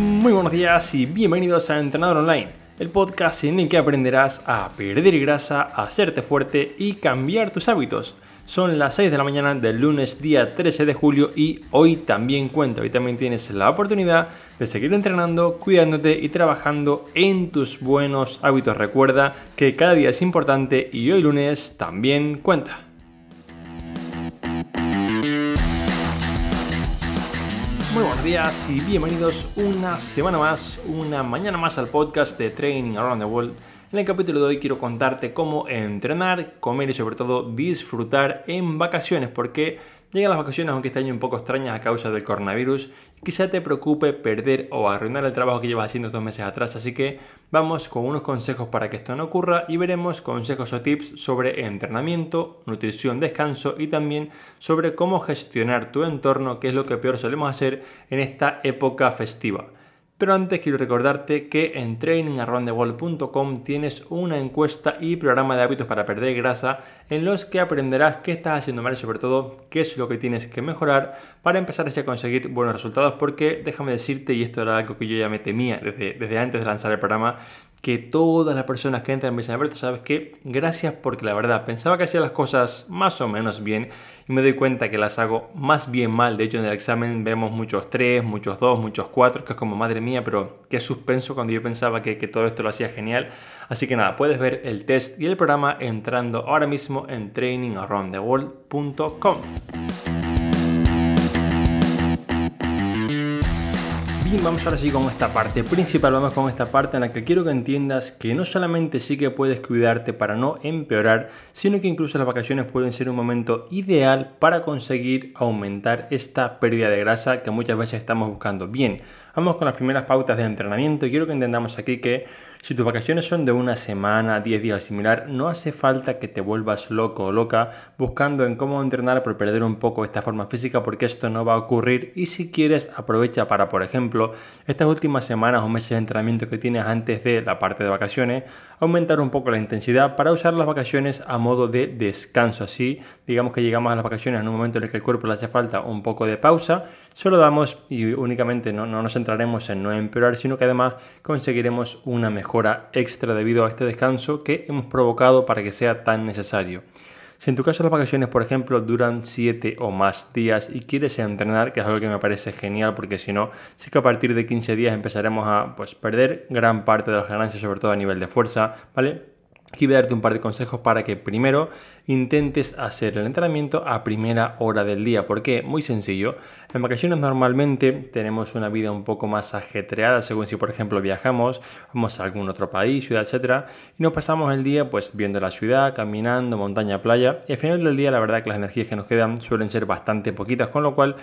Muy buenos días y bienvenidos a Entrenador Online, el podcast en el que aprenderás a perder grasa, a hacerte fuerte y cambiar tus hábitos. Son las 6 de la mañana del lunes día 13 de julio y hoy también cuenta, hoy también tienes la oportunidad de seguir entrenando, cuidándote y trabajando en tus buenos hábitos. Recuerda que cada día es importante y hoy lunes también cuenta. Muy buenos días y bienvenidos una semana más, una mañana más al podcast de Training Around the World. En el capítulo de hoy quiero contarte cómo entrenar, comer y sobre todo disfrutar en vacaciones, porque llegan las vacaciones aunque este año un poco extrañas a causa del coronavirus quizá te preocupe perder o arruinar el trabajo que llevas haciendo dos meses atrás, así que vamos con unos consejos para que esto no ocurra y veremos consejos o tips sobre entrenamiento, nutrición, descanso y también sobre cómo gestionar tu entorno, que es lo que peor solemos hacer en esta época festiva. Pero antes quiero recordarte que en trainingaroundtheworld.com tienes una encuesta y programa de hábitos para perder grasa en los que aprenderás qué estás haciendo mal y sobre todo qué es lo que tienes que mejorar para empezar a conseguir buenos resultados porque déjame decirte, y esto era algo que yo ya me temía desde, desde antes de lanzar el programa, que todas las personas que entran me dicen, Alberto, sabes que gracias porque la verdad pensaba que hacía las cosas más o menos bien y me doy cuenta que las hago más bien mal. De hecho, en el examen vemos muchos 3, muchos 2, muchos 4, que es como madre mía, pero qué suspenso cuando yo pensaba que, que todo esto lo hacía genial. Así que nada, puedes ver el test y el programa entrando ahora mismo en trainingaroundtheworld.com. Vamos ahora sí con esta parte principal, vamos con esta parte en la que quiero que entiendas que no solamente sí que puedes cuidarte para no empeorar, sino que incluso las vacaciones pueden ser un momento ideal para conseguir aumentar esta pérdida de grasa que muchas veces estamos buscando. Bien, vamos con las primeras pautas de entrenamiento y quiero que entendamos aquí que si tus vacaciones son de una semana, 10 días o similar, no hace falta que te vuelvas loco o loca buscando en cómo entrenar por perder un poco esta forma física porque esto no va a ocurrir y si quieres aprovecha para, por ejemplo, estas últimas semanas o meses de entrenamiento que tienes antes de la parte de vacaciones, aumentar un poco la intensidad para usar las vacaciones a modo de descanso. Así, digamos que llegamos a las vacaciones en un momento en el que el cuerpo le hace falta un poco de pausa, solo damos y únicamente no, no nos centraremos en no empeorar, sino que además conseguiremos una mejor extra debido a este descanso que hemos provocado para que sea tan necesario. Si en tu caso las vacaciones, por ejemplo, duran 7 o más días y quieres entrenar, que es algo que me parece genial porque si no, sí que a partir de 15 días empezaremos a pues, perder gran parte de las ganancias, sobre todo a nivel de fuerza, ¿vale? Aquí voy darte un par de consejos para que primero intentes hacer el entrenamiento a primera hora del día. ¿Por qué? Muy sencillo. En vacaciones normalmente tenemos una vida un poco más ajetreada, según si por ejemplo viajamos, vamos a algún otro país, ciudad, etcétera, y nos pasamos el día pues viendo la ciudad, caminando, montaña, playa. Y al final del día la verdad que las energías que nos quedan suelen ser bastante poquitas, con lo cual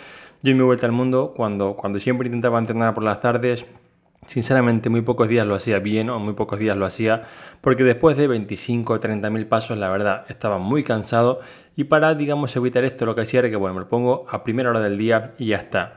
yo en mi vuelta al mundo, cuando, cuando siempre intentaba entrenar por las tardes, Sinceramente, muy pocos días lo hacía bien o muy pocos días lo hacía porque después de 25 o 30 mil pasos, la verdad, estaba muy cansado y para, digamos, evitar esto, lo que hacía era que, bueno, me lo pongo a primera hora del día y ya está.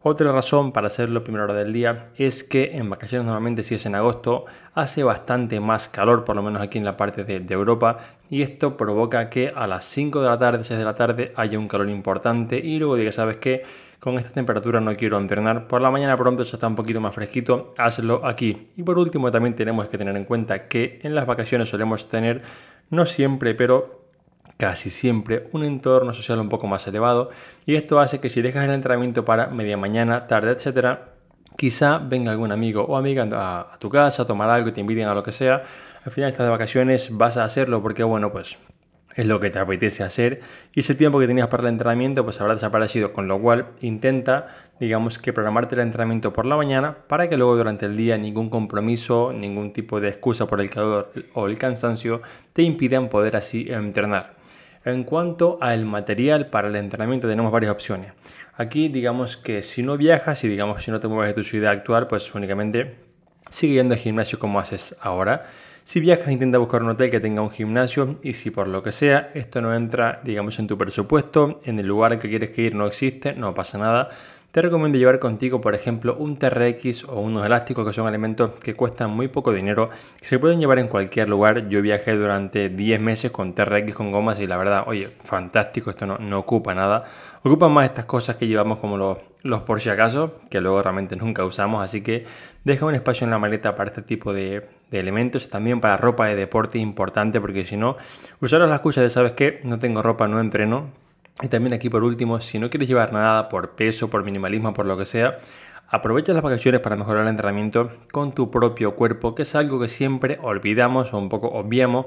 Otra razón para hacerlo a primera hora del día es que en vacaciones normalmente si es en agosto hace bastante más calor, por lo menos aquí en la parte de, de, Europa, y esto provoca que a las 5 de la tarde, 6 de la tarde haya un calor importante y luego diga, ¿sabes qué? Con esta temperatura no quiero entrenar. Por la mañana pronto ya está un poquito más fresquito, hazlo aquí. Y por último también tenemos que tener en cuenta que en las vacaciones solemos tener, no siempre, pero casi siempre un entorno social un poco más elevado y esto hace que si dejas el entrenamiento para media mañana, tarde, etcétera, quizá venga algún amigo o amiga a, tu casa a tomar algo y te inviten a lo que sea. Al final de estas vacaciones vas a hacerlo porque bueno, pues es lo que te apetece hacer y ese tiempo que tenías para el entrenamiento pues habrá desaparecido, con lo cual intenta, digamos que programarte el entrenamiento por la mañana para que luego durante el día ningún compromiso, ningún tipo de excusa por el calor o el cansancio te impidan poder así entrenar. En cuanto al material para el entrenamiento tenemos varias opciones. Aquí digamos que si no viajas y digamos si no te mueves de tu ciudad actual pues únicamente sigue yendo al gimnasio como haces ahora si viajas, intenta buscar un hotel que tenga un gimnasio y si por lo que sea esto no entra, digamos, en tu presupuesto, en el lugar en que quieres que ir no existe, no pasa nada. Te recomiendo llevar contigo, por ejemplo, un TRX o unos elásticos que son elementos que cuestan muy poco dinero, que se pueden llevar en cualquier lugar. Yo viajé durante 10 meses con TRX con gomas y la verdad, oye, fantástico, esto no, no ocupa nada. Ocupan más estas cosas que llevamos como los, los por si acaso, que luego realmente nunca usamos, así que deja un espacio en la maleta para este tipo de, elementos, también para ropa de deporte importante, porque si no, usaros la excusa de, ¿sabes qué? No tengo ropa, no entreno. Y también aquí por último, si no quieres llevar nada por peso, por minimalismo, por lo que sea, aprovecha las vacaciones para mejorar el entrenamiento con tu propio cuerpo, que es algo que siempre olvidamos o un poco obviamos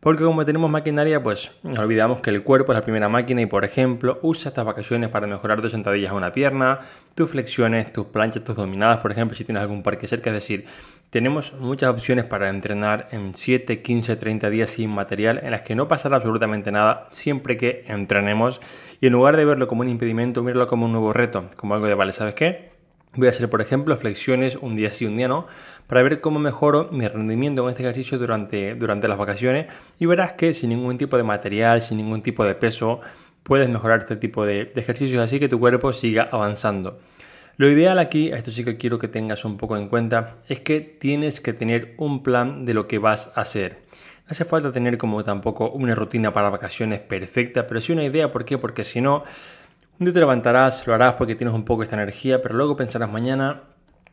porque como tenemos maquinaria, pues olvidamos que el cuerpo es la primera máquina y por ejemplo usa estas vacaciones para mejorar tus sentadillas a una pierna, tus flexiones, tus planchas, tus dominadas, por ejemplo, si tienes algún parque cerca. Es decir, tenemos muchas opciones para entrenar en 7, 15, 30 días sin material en las que no pasará absolutamente nada siempre que entrenemos y en lugar de verlo como un impedimento, míralo como un nuevo reto, como algo de vale, ¿sabes qué? Voy a hacer, por ejemplo, flexiones un día sí, un día no, para ver cómo mejoro mi rendimiento con este ejercicio durante, durante las vacaciones y verás que sin ningún tipo de material, sin ningún tipo de peso, puedes mejorar este tipo de, de ejercicios así que tu cuerpo siga avanzando. Lo ideal aquí, esto sí que quiero que tengas un poco en cuenta, es que tienes que tener un plan de lo que vas a hacer. No hace falta tener como tampoco una rutina para vacaciones perfecta, pero sí una idea. ¿Por qué? Porque si no, un día te levantarás, lo harás porque tienes un poco esta energía, pero luego pensarás mañana,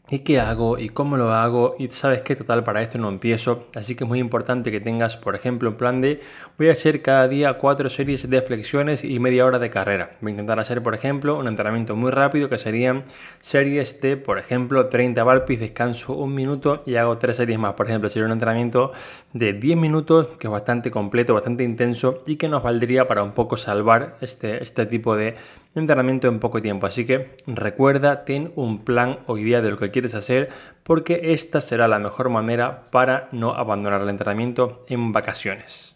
¿Y qué hago? ¿Y cómo lo hago? Y sabes qué, total, para esto no empiezo. Así que es muy importante que tengas, por ejemplo, un plan de voy a hacer cada día cuatro series de flexiones y media hora de carrera. Voy a intentar hacer, por ejemplo, un entrenamiento muy rápido que serían series de, por ejemplo, 30 burpees, descanso un minuto y hago tres series más. Por ejemplo, sería un entrenamiento de 10 minutos que es bastante completo, bastante intenso y que nos valdría para un poco salvar este, este tipo de entrenamiento en poco tiempo. Así que recuerda, ten un plan hoy día de lo que quieres hacer porque esta será la mejor manera para no abandonar el entrenamiento en vacaciones.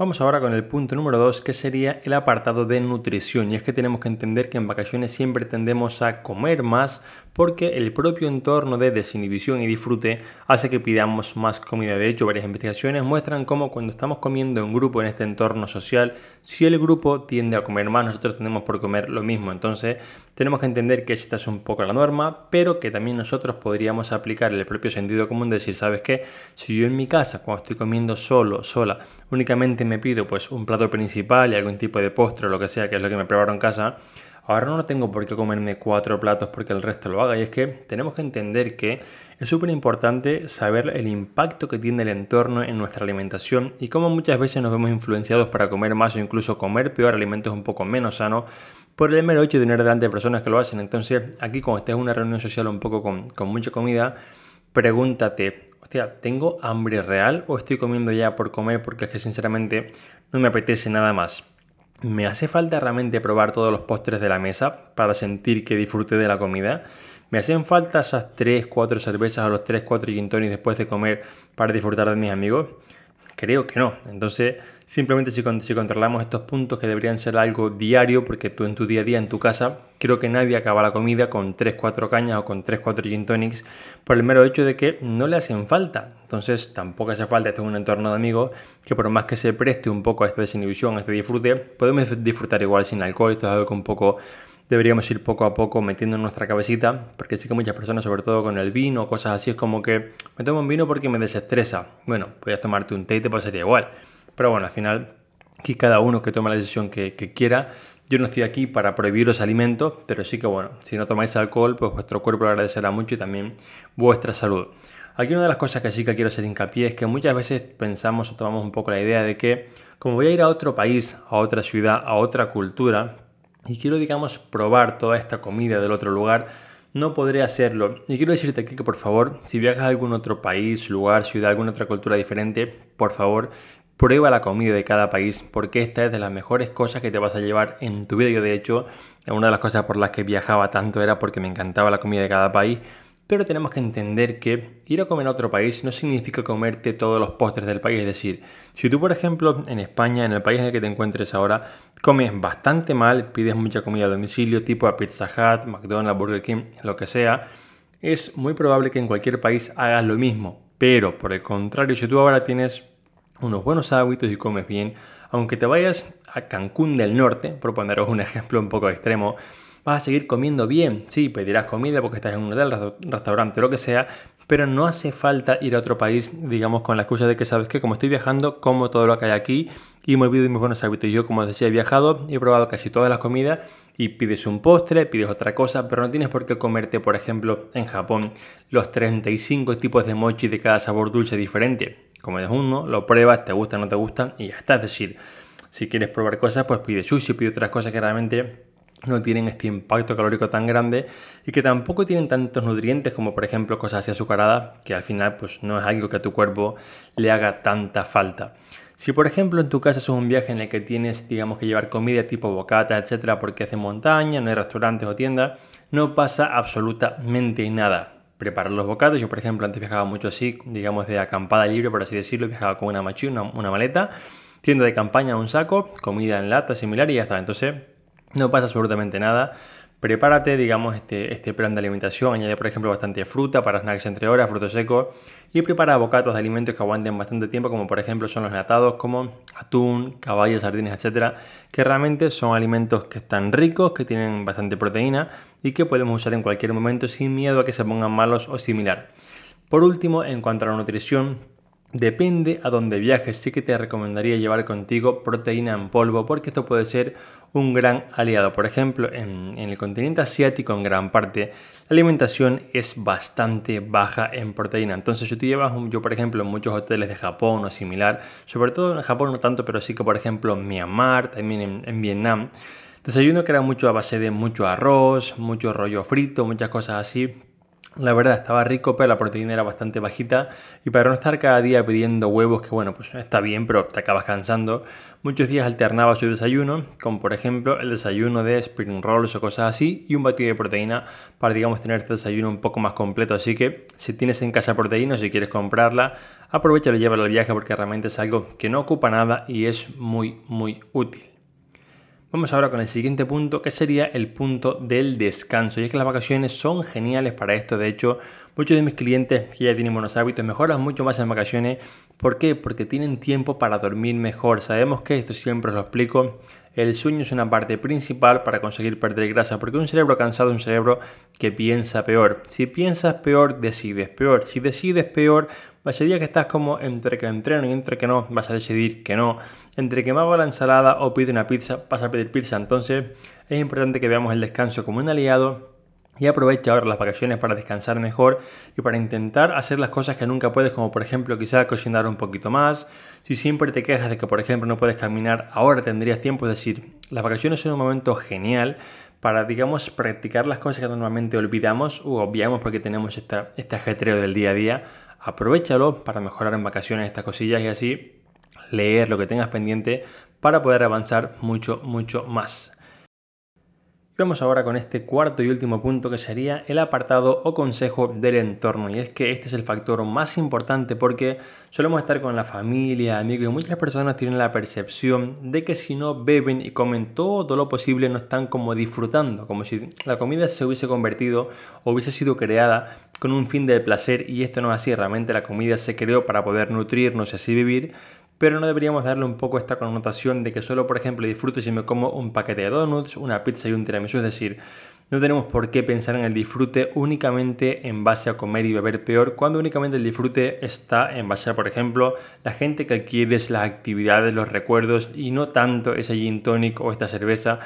Vamos ahora con el punto número 2 que sería el apartado de nutrición y es que tenemos que entender que en vacaciones siempre tendemos a comer más porque el propio entorno de desinhibición y disfrute hace que pidamos más comida. De hecho, varias investigaciones muestran cómo cuando estamos comiendo en grupo en este entorno social, si el grupo tiende a comer más, nosotros tenemos por comer lo mismo. Entonces, tenemos que entender que esta es un poco la norma, pero que también nosotros podríamos aplicar el propio sentido común de decir, ¿sabes qué? Si yo en mi casa, cuando estoy comiendo solo, sola, únicamente me pido pues un plato principal y algún tipo de postre o lo que sea, que es lo que me preparo en casa, Ahora no tengo por qué comerme cuatro platos porque el resto lo haga. Y es que tenemos que entender que es súper importante saber el impacto que tiene el entorno en nuestra alimentación y cómo muchas veces nos vemos influenciados para comer más o incluso comer peor alimentos un poco menos sanos por el mero hecho de tener delante de personas que lo hacen. Entonces, aquí cuando estés en una reunión social un poco con, con mucha comida, pregúntate, hostia, ¿tengo hambre real o estoy comiendo ya por comer porque es que sinceramente no me apetece nada más? ¿Me hace falta realmente probar todos los postres de la mesa para sentir que disfrute de la comida? ¿Me hacen falta esas 3, 4 cervezas o los 3, 4 gin después de comer para disfrutar de mis amigos? Creo que no. Entonces, simplemente si, controlamos estos puntos que deberían ser algo diario, porque tú en tu día a día, en tu casa, creo que nadie acaba la comida con 3-4 cañas o con 3-4 gin tonics por el mero hecho de que no le hacen falta. Entonces, tampoco hace falta, este es un entorno de amigos, que por más que se preste un poco a esta desinhibición, a este disfrute, podemos disfrutar igual sin alcohol. Esto es algo que un poco deberíamos ir poco a poco metiendo en nuestra cabecita, porque sí que muchas personas, sobre todo con el vino, cosas así, es como que me tomo un vino porque me desestresa. Bueno, puedes tomarte un té y te pasaría igual. Pero bueno, al final, aquí cada uno que toma la decisión que, quiera. Yo no estoy aquí para prohibir los alimentos, pero sí que bueno, si no tomáis alcohol, pues vuestro cuerpo lo agradecerá mucho y también vuestra salud. Aquí una de las cosas que sí que quiero hacer hincapié es que muchas veces pensamos o tomamos un poco la idea de que como voy a ir a otro país, a otra ciudad, a otra cultura, y quiero, digamos, probar toda esta comida del otro lugar, no podré hacerlo. Y quiero decirte aquí que por favor, si viajas a algún otro país, lugar, ciudad, alguna otra cultura diferente, por favor, prueba la comida de cada país, porque esta es de las mejores cosas que te vas a llevar en tu vida. Yo, de hecho, una de las cosas por las que viajaba tanto era porque me encantaba la comida de cada país pero tenemos que entender que ir a comer a otro país no significa comerte todos los postres del país. Es decir, si tú, por ejemplo, en España, en el país en el que te encuentres ahora, comes bastante mal, pides mucha comida a domicilio, tipo a Pizza Hut, McDonald's, Burger King, lo que sea, es muy probable que en cualquier país hagas lo mismo. Pero, por el contrario, si tú ahora tienes unos buenos hábitos y comes bien, aunque te vayas a Cancún del Norte, por poneros un ejemplo un poco extremo, vas a seguir comiendo bien. Sí, pedirás comida porque estás en un hotel, restaurante, lo que sea, pero no hace falta ir a otro país, digamos, con la excusa de que sabes que como estoy viajando, como todo lo que hay aquí y me olvido de mis buenos hábitos. Yo, como decía, he viajado, he probado casi todas las comidas y pides un postre, pides otra cosa, pero no tienes por qué comerte, por ejemplo, en Japón, los 35 tipos de mochi de cada sabor dulce diferente. Comes uno, lo pruebas, te gusta, no te gusta y ya está. Es decir, si quieres probar cosas, pues pide sushi, pide otras cosas que realmente no tienen este impacto calórico tan grande y que tampoco tienen tantos nutrientes como por ejemplo cosas así azucaradas que al final pues no es algo que a tu cuerpo le haga tanta falta. Si por ejemplo en tu caso es un viaje en el que tienes digamos que llevar comida tipo bocata, etcétera, porque hace montaña, no hay restaurantes o tiendas, no pasa absolutamente nada. Preparar los bocados, yo por ejemplo antes viajaba mucho así, digamos de acampada libre por así decirlo, viajaba con una machina, una maleta, tienda de campaña, un saco, comida en lata similar y ya está. Entonces no pasa absolutamente nada. Prepárate, digamos, este, este plan de alimentación. Añade, por ejemplo, bastante fruta para snacks entre horas, frutos secos. Y prepara bocatos de alimentos que aguanten bastante tiempo, como por ejemplo son los natados, como atún, caballos, sardines, etcétera, que realmente son alimentos que están ricos, que tienen bastante proteína y que podemos usar en cualquier momento sin miedo a que se pongan malos o similar. Por último, en cuanto a la nutrición, Depende a dónde viajes, sí que te recomendaría llevar contigo proteína en polvo porque esto puede ser un gran aliado. Por ejemplo, en, el continente asiático en gran parte la alimentación es bastante baja en proteína. Entonces si tú llevas, yo por ejemplo en muchos hoteles de Japón o similar, sobre todo en Japón no tanto, pero sí que por ejemplo en Myanmar, también en, en Vietnam, desayuno que era mucho a base de mucho arroz, mucho rollo frito, muchas cosas así la verdad estaba rico, pero la proteína era bastante bajita. Y para no estar cada día pidiendo huevos, que bueno, pues está bien, pero te acabas cansando, muchos días alternaba su desayuno, como por ejemplo el desayuno de spring rolls o cosas así, y un batido de proteína para, digamos, tener este desayuno un poco más completo. Así que si tienes en casa proteína o si quieres comprarla, aprovecha y llévala al viaje porque realmente es algo que no ocupa nada y es muy, muy útil. Vamos ahora con el siguiente punto, que sería el punto del descanso. Y es que las vacaciones son geniales para esto. De hecho, muchos de mis clientes que ya tienen buenos hábitos mejoran mucho más en vacaciones. ¿Por qué? Porque tienen tiempo para dormir mejor. Sabemos que esto siempre os lo explico. El sueño es una parte principal para conseguir perder grasa, porque un cerebro cansado es un cerebro que piensa peor. Si piensas peor, decides peor. Si decides peor, sería que estás como entre que entreno y entre que no, vas a decidir que no. Entre que me hago la ensalada o pido una pizza, vas a pedir pizza. Entonces es importante que veamos el descanso como un aliado y aprovecha ahora las vacaciones para descansar mejor y para intentar hacer las cosas que nunca puedes, como por ejemplo quizá cocinar un poquito más. Si siempre te quejas de que por ejemplo no puedes caminar, ahora tendrías tiempo, es decir, las vacaciones son un momento genial para, digamos, practicar las cosas que normalmente olvidamos o obviamos porque tenemos este ajetreo del día a día aprovechalo para mejorar en vacaciones estas cosillas y así leer lo que tengas pendiente para poder avanzar mucho, mucho más. Vamos ahora con este cuarto y último punto que sería el apartado o consejo del entorno. Y es que este es el factor más importante porque solemos estar con la familia, amigos y muchas personas tienen la percepción de que si no beben y comen todo lo posible no están como disfrutando, como si la comida se hubiese convertido o hubiese sido creada con un fin de placer y esto no es así, realmente la comida se creó para poder nutrirnos y así vivir, pero no deberíamos darle un poco esta connotación de que solo, por ejemplo, disfruto si me como un paquete de donuts, una pizza y un tiramisú, es decir, no tenemos por qué pensar en el disfrute únicamente en base a comer y beber peor, cuando únicamente el disfrute está en base a, por ejemplo, la gente que quieres, las actividades, los recuerdos y no tanto ese gin tonic o esta cerveza.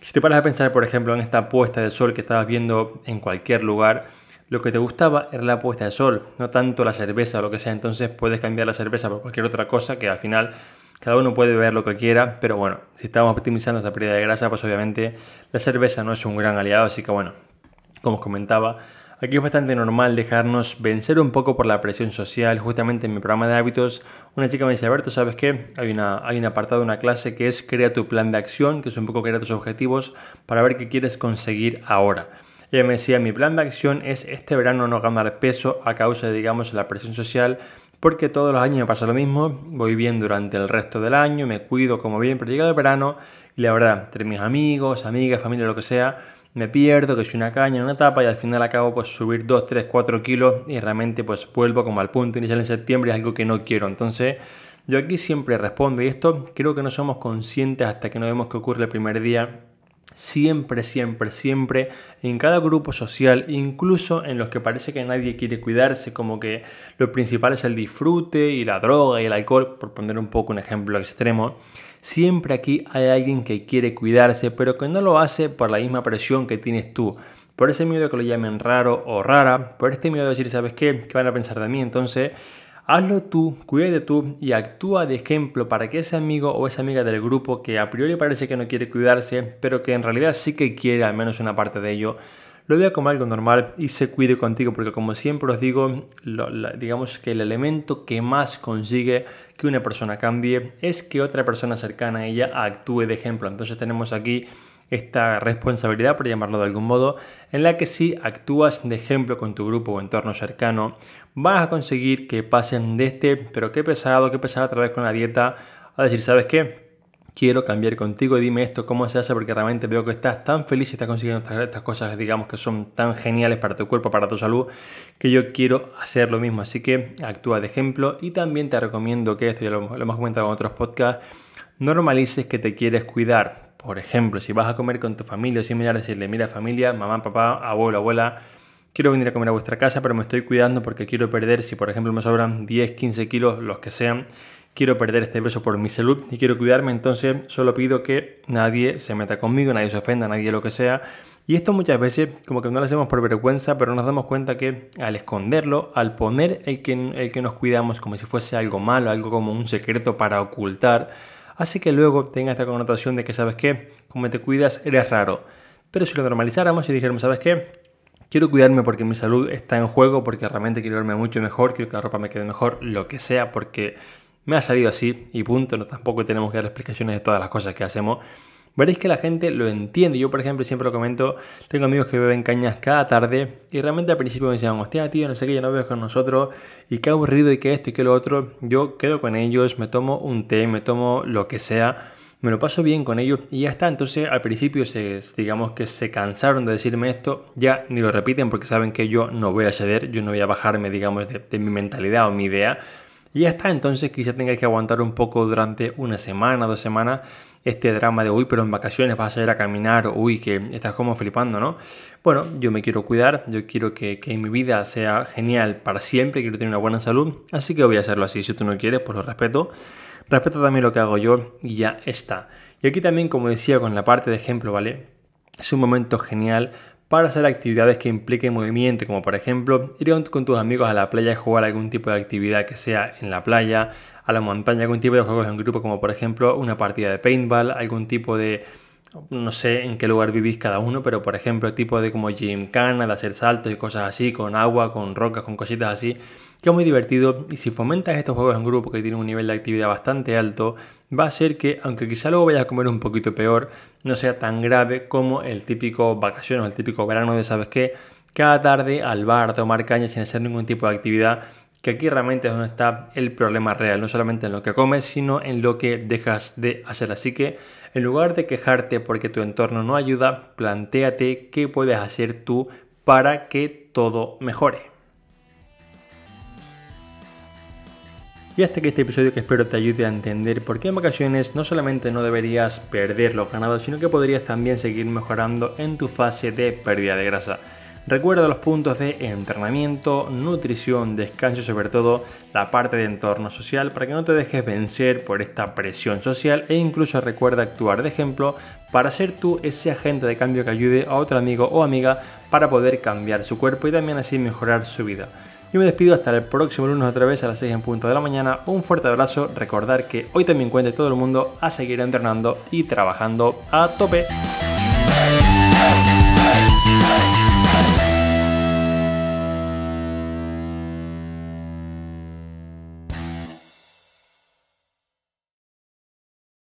Si te paras a pensar, por ejemplo, en esta puesta de sol que estabas viendo en cualquier lugar, lo que te gustaba era la puesta de sol, no tanto la cerveza o lo que sea. Entonces puedes cambiar la cerveza por cualquier otra cosa que al final cada uno puede beber lo que quiera, pero bueno, si estamos optimizando esta pérdida de grasa, pues obviamente la cerveza no es un gran aliado, así que bueno, como os comentaba, aquí es bastante normal dejarnos vencer un poco por la presión social. Justamente en mi programa de hábitos, una chica me dice, Alberto, ¿sabes qué? Hay, una, hay un apartado, una clase que es Crea tu plan de acción, que es un poco crear tus objetivos para ver qué quieres conseguir ahora. Ella me decía, mi plan de acción es este verano no ganar peso a causa de, digamos, la presión social, porque todos los años me pasa lo mismo, voy bien durante el resto del año, me cuido como bien, pero llega el verano y la verdad, entre mis amigos, amigas, familia, lo que sea, me pierdo, que soy una caña una etapa y al final acabo pues subir 2, 3, 4 kilos y realmente pues vuelvo como al punto inicial en septiembre, es algo que no quiero. Entonces yo aquí siempre respondo y esto creo que no somos conscientes hasta que no vemos que ocurre el primer día Siempre, siempre, siempre, en cada grupo social, incluso en los que parece que nadie quiere cuidarse, como que lo principal es el disfrute y la droga y el alcohol, por poner un poco un ejemplo extremo, siempre aquí hay alguien que quiere cuidarse, pero que no lo hace por la misma presión que tienes tú, por ese miedo que lo llamen raro o rara, por este miedo de decir, ¿sabes qué? ¿Qué van a pensar de mí? Entonces, Hazlo tú, cuídate tú y actúa de ejemplo para que ese amigo o esa amiga del grupo que a priori parece que no quiere cuidarse, pero que en realidad sí que quiere al menos una parte de ello, lo vea como algo normal y se cuide contigo, porque como siempre os digo, digamos que el elemento que más consigue que una persona cambie es que otra persona cercana a ella actúe de ejemplo. Entonces tenemos aquí esta responsabilidad, por llamarlo de algún modo, en la que si actúas de ejemplo con tu grupo o entorno cercano, vas a conseguir que pasen de este, pero qué pesado, qué pesado otra vez con la dieta, a decir, ¿sabes qué? Quiero cambiar contigo, dime esto, cómo se hace, porque realmente veo que estás tan feliz y estás consiguiendo estas, cosas, digamos, que son tan geniales para tu cuerpo, para tu salud, que yo quiero hacer lo mismo. Así que actúa de ejemplo y también te recomiendo que esto ya lo, hemos comentado en otros podcasts, normalices que te quieres cuidar. Por ejemplo, si vas a comer con tu familia o similar, decirle, mira familia, mamá, papá, abuelo, abuela, quiero venir a comer a vuestra casa, pero me estoy cuidando porque quiero perder, si por ejemplo me sobran 10, 15 kilos, los que sean, quiero perder este peso por mi salud y quiero cuidarme, entonces solo pido que nadie se meta conmigo, nadie se ofenda, nadie lo que sea. Y esto muchas veces como que no lo hacemos por vergüenza, pero nos damos cuenta que al esconderlo, al poner el que, el que nos cuidamos como si fuese algo malo, algo como un secreto para ocultar, hace que luego tenga esta connotación de que, ¿sabes qué? Como te cuidas, eres raro. Pero si lo normalizáramos y dijéramos, ¿sabes qué? Quiero cuidarme porque mi salud está en juego, porque realmente quiero verme mucho mejor, quiero que la ropa me quede mejor, lo que sea, porque me ha salido así y punto. No, tampoco tenemos que dar explicaciones de todas las cosas que hacemos. Veréis que la gente lo entiende. Yo, por ejemplo, siempre lo comento. Tengo amigos que beben cañas cada tarde y realmente al principio me decían, hostia, tío, no sé qué, ya no bebes con nosotros y qué aburrido y qué esto y qué lo otro. Yo quedo con ellos, me tomo un té, me tomo lo que sea me lo paso bien con ellos y ya está. Entonces al principio se, digamos que se cansaron de decirme esto, ya ni lo repiten porque saben que yo no voy a ceder, yo no voy a bajarme, digamos, de, mi mentalidad o mi idea. Y ya está, entonces quizá tenga que aguantar un poco durante una semana, dos semanas, este drama de, uy, pero en vacaciones vas a ir a caminar, uy, que estás como flipando, ¿no? Bueno, yo me quiero cuidar, yo quiero que, que mi vida sea genial para siempre, quiero tener una buena salud, así que voy a hacerlo así. Si tú no quieres, pues lo respeto. Respeta también lo que hago yo y ya está. Y aquí también, como decía con la parte de ejemplo, ¿vale? Es un momento genial para hacer actividades que impliquen movimiento, como por ejemplo ir con tus amigos a la playa y jugar algún tipo de actividad que sea en la playa, a la montaña, algún tipo de juegos en grupo, como por ejemplo una partida de paintball, algún tipo de no sé en qué lugar vivís cada uno, pero por ejemplo, tipo de como gymkhana, de hacer saltos y cosas así, con agua, con rocas, con cositas así, que es muy divertido. Y si fomentas estos juegos en grupo que tienen un nivel de actividad bastante alto, va a ser que, aunque quizá luego vayas a comer un poquito peor, no sea tan grave como el típico vacaciones, el típico verano de, ¿sabes qué? Cada tarde al bar tomar caña sin hacer ningún tipo de actividad que aquí realmente es donde está el problema real, no solamente en lo que comes, sino en lo que dejas de hacer. Así que en lugar de quejarte porque tu entorno no ayuda, planteate qué puedes hacer tú para que todo mejore. Y hasta que este episodio que espero te ayude a entender por qué en vacaciones no solamente no deberías perder los ganados, sino que podrías también seguir mejorando en tu fase de pérdida de grasa. Recuerda los puntos de entrenamiento, nutrición, descanso y sobre todo la parte de entorno social para que no te dejes vencer por esta presión social e incluso recuerda actuar de ejemplo para ser tú ese agente de cambio que ayude a otro amigo o amiga para poder cambiar su cuerpo y también así mejorar su vida. Yo me despido hasta el próximo lunes otra vez a las 6 en punto de la mañana. Un fuerte abrazo, recordar que hoy también cuente todo el mundo a seguir entrenando y trabajando a tope.